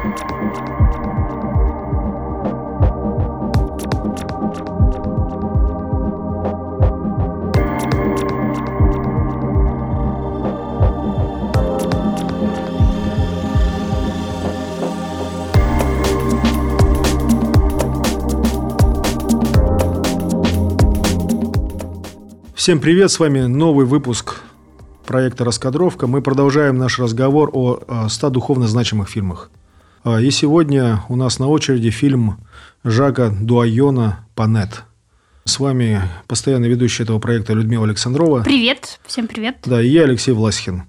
Всем привет, с вами новый выпуск проекта «Раскадровка». Мы продолжаем наш разговор о 100 духовно значимых фильмах. А, и сегодня у нас на очереди фильм Жака Дуайона «Панет». С вами постоянный ведущий этого проекта Людмила Александрова. Привет, всем привет. Да, и я Алексей Власихин.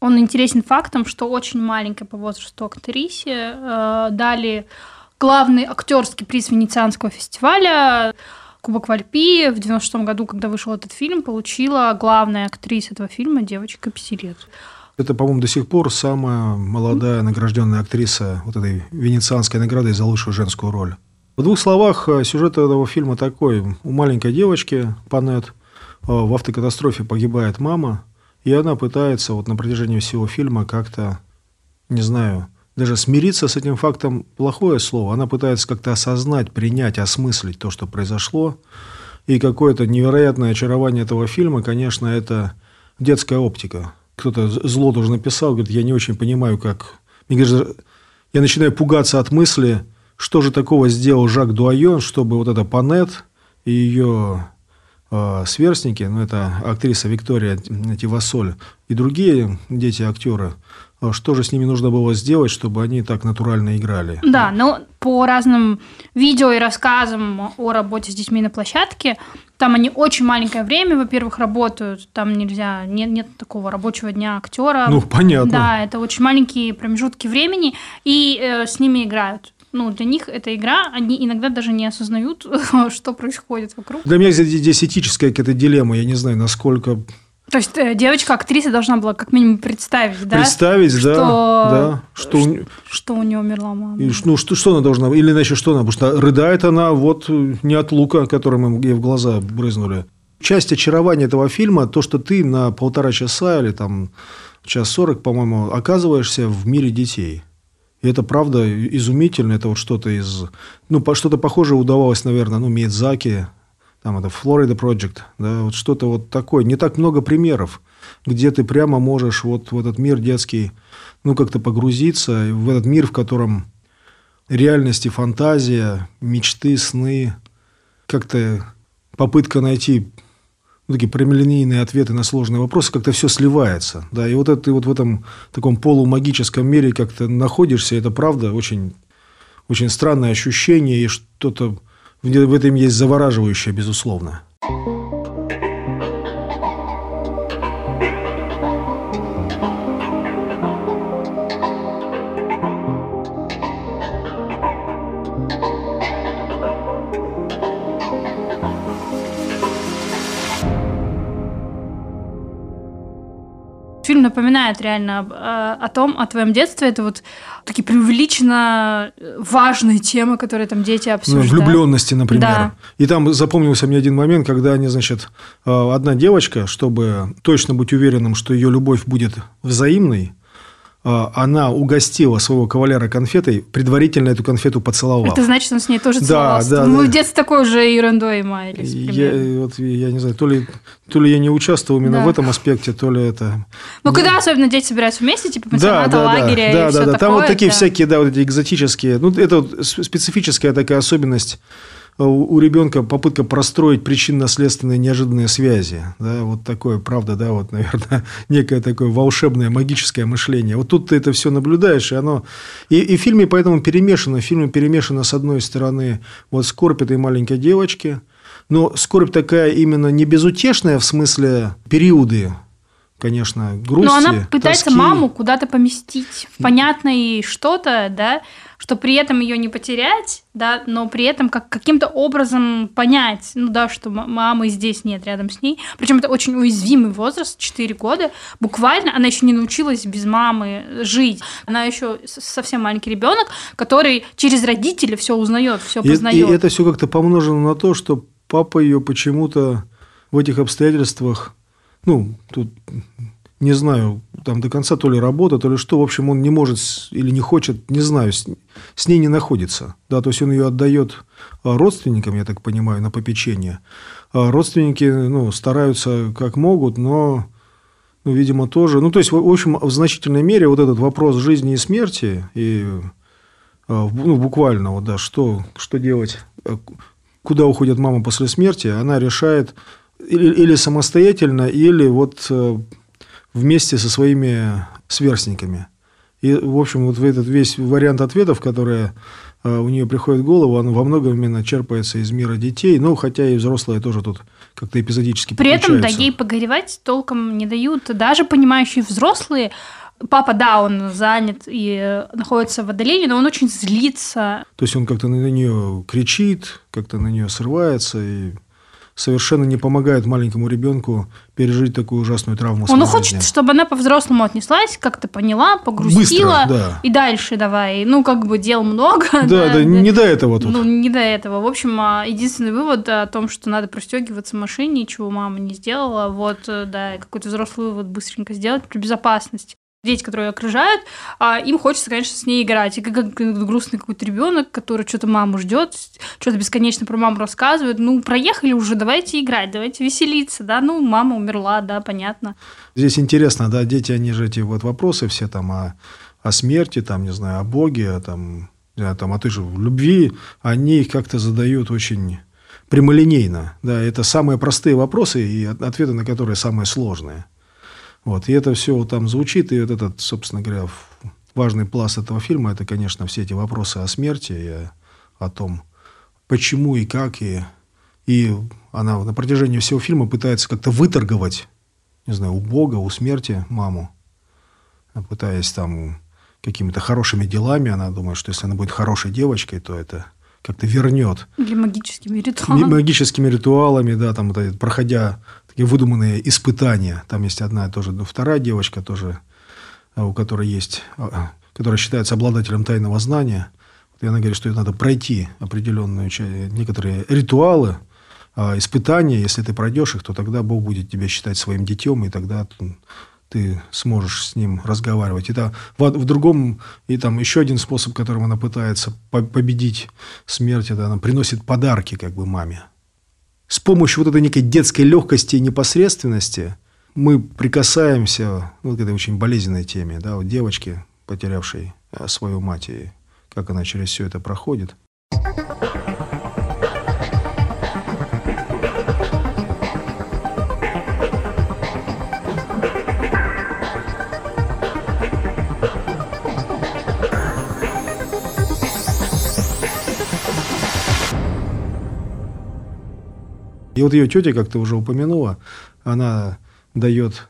Он интересен фактом, что очень маленькой по возрасту актрисе э, дали главный актерский приз Венецианского фестиваля Кубок Вальпи в 96 году, когда вышел этот фильм, получила главная актриса этого фильма девочка 5 лет. Это, по-моему, до сих пор самая молодая награжденная актриса вот этой венецианской награды за лучшую женскую роль. В двух словах, э, сюжет этого фильма такой. У маленькой девочки, Панет, э, в автокатастрофе погибает мама, и она пытается вот на протяжении всего фильма как-то, не знаю, даже смириться с этим фактом плохое слово. Она пытается как-то осознать, принять, осмыслить то, что произошло. И какое-то невероятное очарование этого фильма, конечно, это детская оптика. Кто-то зло тоже написал, говорит, я не очень понимаю, как... Мне кажется, я начинаю пугаться от мысли, что же такого сделал Жак Дуайон, чтобы вот эта Панет и ее э, сверстники, ну, это актриса Виктория Тивасоль и другие дети-актеры, а что же с ними нужно было сделать, чтобы они так натурально играли? Да, но по разным видео и рассказам о работе с детьми на площадке, там они очень маленькое время, во-первых, работают, там нельзя, нет, нет такого рабочего дня актера. Ну, понятно. Да, это очень маленькие промежутки времени, и э, с ними играют ну, для них эта игра, они иногда даже не осознают, что происходит вокруг. Для меня здесь этическая какая-то дилемма, я не знаю, насколько то есть э, девочка-актриса должна была как минимум представить, да? Представить, что, да, да. Что, что, что у нее умерла мама. И, ну, что, что она должна... Или иначе что она? Потому что рыдает она вот не от лука, который мы ей в глаза брызнули. Часть очарования этого фильма – то, что ты на полтора часа или там час сорок, по-моему, оказываешься в мире детей. И это правда изумительно. Это вот что-то из... Ну, что-то похожее удавалось, наверное, ну, Миядзаки, там это Florida Project, да, вот что-то вот такое. Не так много примеров, где ты прямо можешь вот в этот мир детский, ну, как-то погрузиться, в этот мир, в котором реальность и фантазия, мечты, сны, как-то попытка найти ну, такие прямолинейные ответы на сложные вопросы, как-то все сливается. Да, и вот это ты вот в этом таком полумагическом мире как-то находишься, это правда очень, очень странное ощущение и что-то в этом есть завораживающее, безусловно. Фильм напоминает реально о, о том, о твоем детстве. Это вот такие преувеличенно важные темы, которые там дети ну, обсуждают. Ну, влюбленности, например. Да. И там запомнился мне один момент, когда они, значит, э, одна девочка, чтобы точно быть уверенным, что ее любовь будет взаимной, она угостила своего кавалера конфетой, предварительно эту конфету поцеловала. Это значит, он с ней тоже целовался. Да, да, Мы да. в детстве такой же ерундой маялись. Я, вот, я не знаю, то ли, то ли я не участвовал именно да. в этом аспекте, то ли это... Ну, когда особенно дети собираются вместе, типа пансионата, да, да, лагеря да, и да, все да, такое. Там вот такие да. всякие, да, вот эти экзотические... Ну, это вот специфическая такая особенность у ребенка попытка простроить причинно-следственные неожиданные связи. Да, вот такое, правда, да, вот, наверное, некое такое волшебное, магическое мышление. Вот тут ты это все наблюдаешь, и оно... И, и в фильме поэтому перемешано. В фильме перемешано, с одной стороны, вот скорбь этой маленькой девочки, но скорбь такая именно не безутешная, в смысле периоды конечно, грусти, Но она пытается тоски. маму куда-то поместить в понятное что-то, да, что при этом ее не потерять, да, но при этом как каким-то образом понять, ну да, что мамы здесь нет рядом с ней. Причем это очень уязвимый возраст, 4 года. Буквально она еще не научилась без мамы жить. Она еще совсем маленький ребенок, который через родителей все узнает, все познает. И, и это все как-то помножено на то, что папа ее почему-то в этих обстоятельствах, ну, тут не знаю, там до конца то ли работа, то ли что, в общем, он не может или не хочет, не знаю, с, с ней не находится. Да, то есть он ее отдает а, родственникам, я так понимаю, на попечение. А родственники ну, стараются как могут, но, ну, видимо, тоже. Ну, то есть, в общем, в значительной мере вот этот вопрос жизни и смерти, и а, ну, буквально, вот, да, что, что делать, куда уходит мама после смерти, она решает или, или самостоятельно, или вот э, вместе со своими сверстниками. И, в общем, вот этот весь вариант ответов, которые э, у нее приходит в голову, он во многом именно черпается из мира детей, ну, хотя и взрослые тоже тут как-то эпизодически При этом, да, ей погоревать толком не дают. Даже понимающие взрослые, папа, да, он занят и находится в отдалении, но он очень злится. То есть он как-то на нее кричит, как-то на нее срывается и совершенно не помогает маленькому ребенку пережить такую ужасную травму. Он хочет, чтобы она по-взрослому отнеслась, как-то поняла, погрустила. Быстро, да. И дальше давай. Ну, как бы дел много. Да, да, да, не до этого тут. Ну, не до этого. В общем, а, единственный вывод о том, что надо пристегиваться в машине, чего мама не сделала, вот, э, да, какой-то взрослый вывод быстренько сделать про безопасность дети, которые окружают, а им хочется, конечно, с ней играть. И как, грустный какой-то ребенок, который что-то маму ждет, что-то бесконечно про маму рассказывает. Ну, проехали уже, давайте играть, давайте веселиться, да. Ну, мама умерла, да, понятно. Здесь интересно, да, дети, они же эти вот вопросы все там о, о смерти, там, не знаю, о Боге, о, там, там, а ты же в любви, они их как-то задают очень прямолинейно. Да, это самые простые вопросы и ответы на которые самые сложные. Вот, и это все там звучит, и вот этот, собственно говоря, важный пласт этого фильма, это, конечно, все эти вопросы о смерти и о, том, почему и как, и, и она на протяжении всего фильма пытается как-то выторговать, не знаю, у Бога, у смерти маму, пытаясь там какими-то хорошими делами, она думает, что если она будет хорошей девочкой, то это как-то вернет. Или магическими ритуалами. Магическими ритуалами, да, там, проходя такие выдуманные испытания. Там есть одна тоже, ну, вторая девочка тоже, а, у которой есть, а, а, которая считается обладателем тайного знания. И она говорит, что надо пройти определенные некоторые ритуалы, испытания. Если ты пройдешь их, то тогда Бог будет тебя считать своим детем, и тогда ты сможешь с ним разговаривать. Это в, в другом, и там еще один способ, которым она пытается победить смерть, это она приносит подарки как бы маме с помощью вот этой некой детской легкости и непосредственности мы прикасаемся ну, к этой очень болезненной теме, да, вот девочки, потерявшей э, свою мать, и как она через все это проходит. Вот ее тетя, как ты уже упомянула, она дает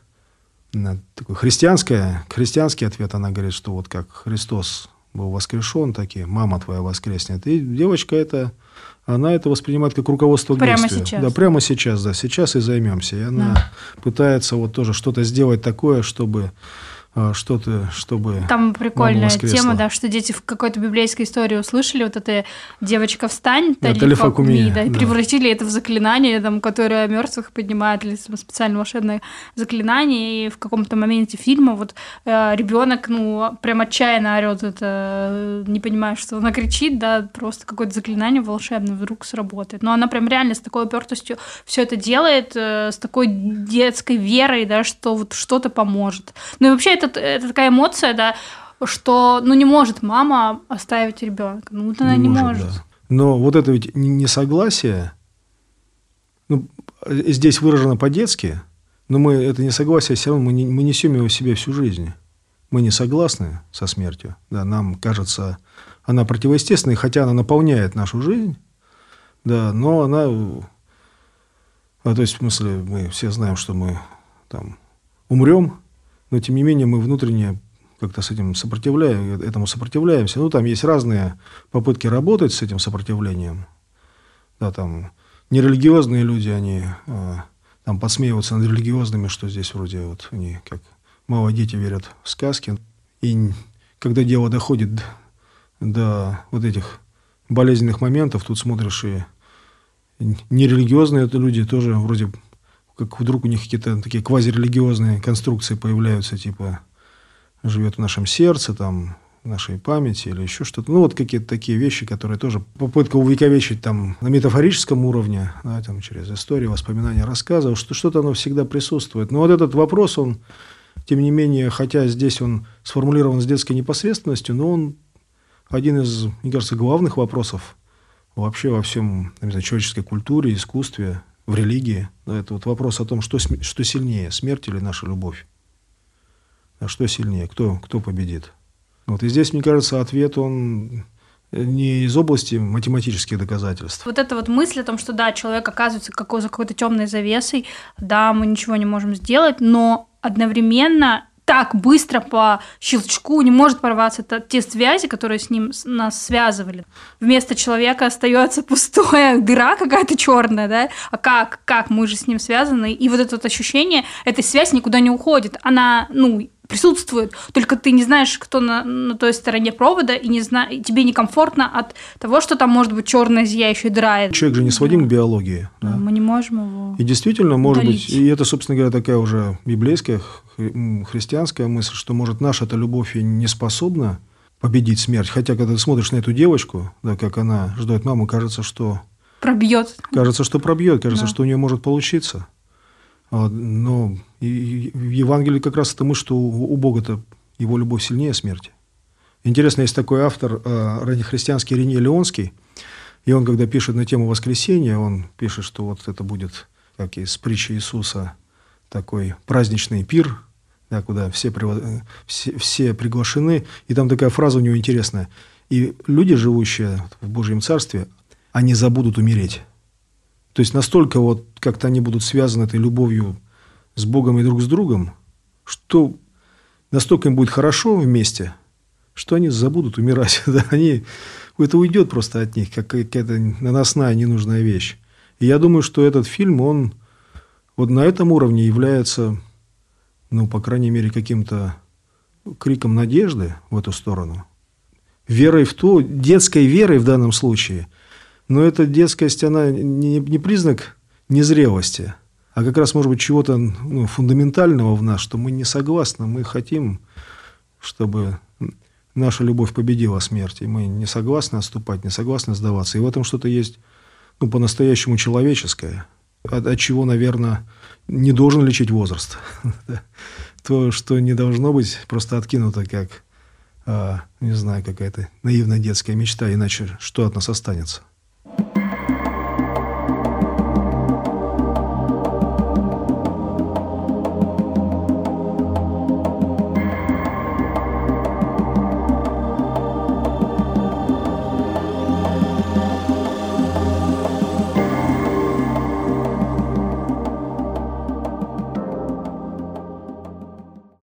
такой христианское, христианский ответ. Она говорит, что вот как Христос был воскрешен, так и мама твоя воскреснет. И девочка это, она это воспринимает как руководство к прямо действию. Сейчас. Да, прямо сейчас, да, сейчас и займемся. И она да. пытается вот тоже что-то сделать такое, чтобы что-то, чтобы Там прикольная тема, да, что дети в какой-то библейской истории услышали, вот эта девочка встань, да, талифакуми, да, и да. превратили это в заклинание, там, которое мертвых поднимает, или специально волшебное заклинание, и в каком-то моменте фильма вот э, ребенок, ну, прям отчаянно орет это, не понимая, что она кричит, да, просто какое-то заклинание волшебное вдруг сработает. Но она прям реально с такой упертостью все это делает, э, с такой детской верой, да, что вот что-то поможет. Ну и вообще это это, это такая эмоция, да, что ну не может мама оставить ребенка. Ну вот она не, не может. может. Да. Но вот это ведь несогласие, ну, здесь выражено по-детски, но мы это несогласие все равно мы, не, мы несем его в себе всю жизнь. Мы не согласны со смертью. Да, нам кажется, она противоестественной, хотя она наполняет нашу жизнь, да, но она... А, то есть, в смысле, мы все знаем, что мы там умрем, но тем не менее мы внутренне как-то с этим сопротивляем, этому сопротивляемся. Ну, там есть разные попытки работать с этим сопротивлением. Да, там нерелигиозные люди, они э, там подсмеиваются над религиозными, что здесь вроде вот они как мало дети верят в сказки. И когда дело доходит до вот этих болезненных моментов, тут смотришь и нерелигиозные люди тоже вроде как вдруг у них какие-то такие квазирелигиозные конструкции появляются, типа живет в нашем сердце, там, нашей памяти или еще что-то. Ну, вот какие-то такие вещи, которые тоже попытка увековечить там на метафорическом уровне, да, там, через историю, воспоминания, рассказы, что что-то оно всегда присутствует. Но вот этот вопрос, он, тем не менее, хотя здесь он сформулирован с детской непосредственностью, но он один из, мне кажется, главных вопросов вообще во всем не знаю, человеческой культуре, искусстве, в религии. Это вот вопрос о том, что, что сильнее, смерть или наша любовь. А что сильнее, кто, кто победит. Вот, и здесь, мне кажется, ответ, он не из области математических доказательств. Вот эта вот мысль о том, что да, человек оказывается какой, за какой-то темной завесой, да, мы ничего не можем сделать, но одновременно так быстро по щелчку не может порваться те связи, которые с ним нас связывали. Вместо человека остается пустая дыра какая-то черная, да? А как? Как? Мы же с ним связаны. И вот это вот ощущение, эта связь никуда не уходит. Она, ну, присутствует, только ты не знаешь, кто на, на той стороне провода, и не зна... и тебе некомфортно от того, что там может быть черная зияющая дыра. Человек же не сводим да. к биологии. Да? Мы не можем его. И действительно, может удалить. быть, и это, собственно говоря, такая уже библейская, христианская мысль, что, может, наша эта любовь и не способна победить смерть. Хотя, когда ты смотришь на эту девочку, да, как она ждет маму, кажется, что пробьет. Кажется, что пробьет, кажется, да. что у нее может получиться. А, но и в Евангелии как раз это мы, что у Бога-то его любовь сильнее смерти. Интересно, есть такой автор, а, раннехристианский Рене Леонский, и он, когда пишет на тему воскресения, он пишет, что вот это будет, как из притчи Иисуса, такой праздничный пир, да, куда все, все, все приглашены. И там такая фраза у него интересная. И люди, живущие в Божьем Царстве, они забудут умереть. То есть настолько вот как-то они будут связаны этой любовью с Богом и друг с другом, что настолько им будет хорошо вместе, что они забудут умирать. Да, они, это уйдет просто от них, как какая-то наносная ненужная вещь. И я думаю, что этот фильм, он вот на этом уровне является, ну, по крайней мере, каким-то криком надежды в эту сторону. Верой в то, детской верой в данном случае – но эта детскость, она не, не признак незрелости, а как раз, может быть, чего-то ну, фундаментального в нас, что мы не согласны, мы хотим, чтобы наша любовь победила смерть, и мы не согласны отступать, не согласны сдаваться. И в этом что-то есть ну, по-настоящему человеческое, от, от чего, наверное, не должен лечить возраст. То, что не должно быть просто откинуто как, а, не знаю, какая-то наивная детская мечта, иначе что от нас останется?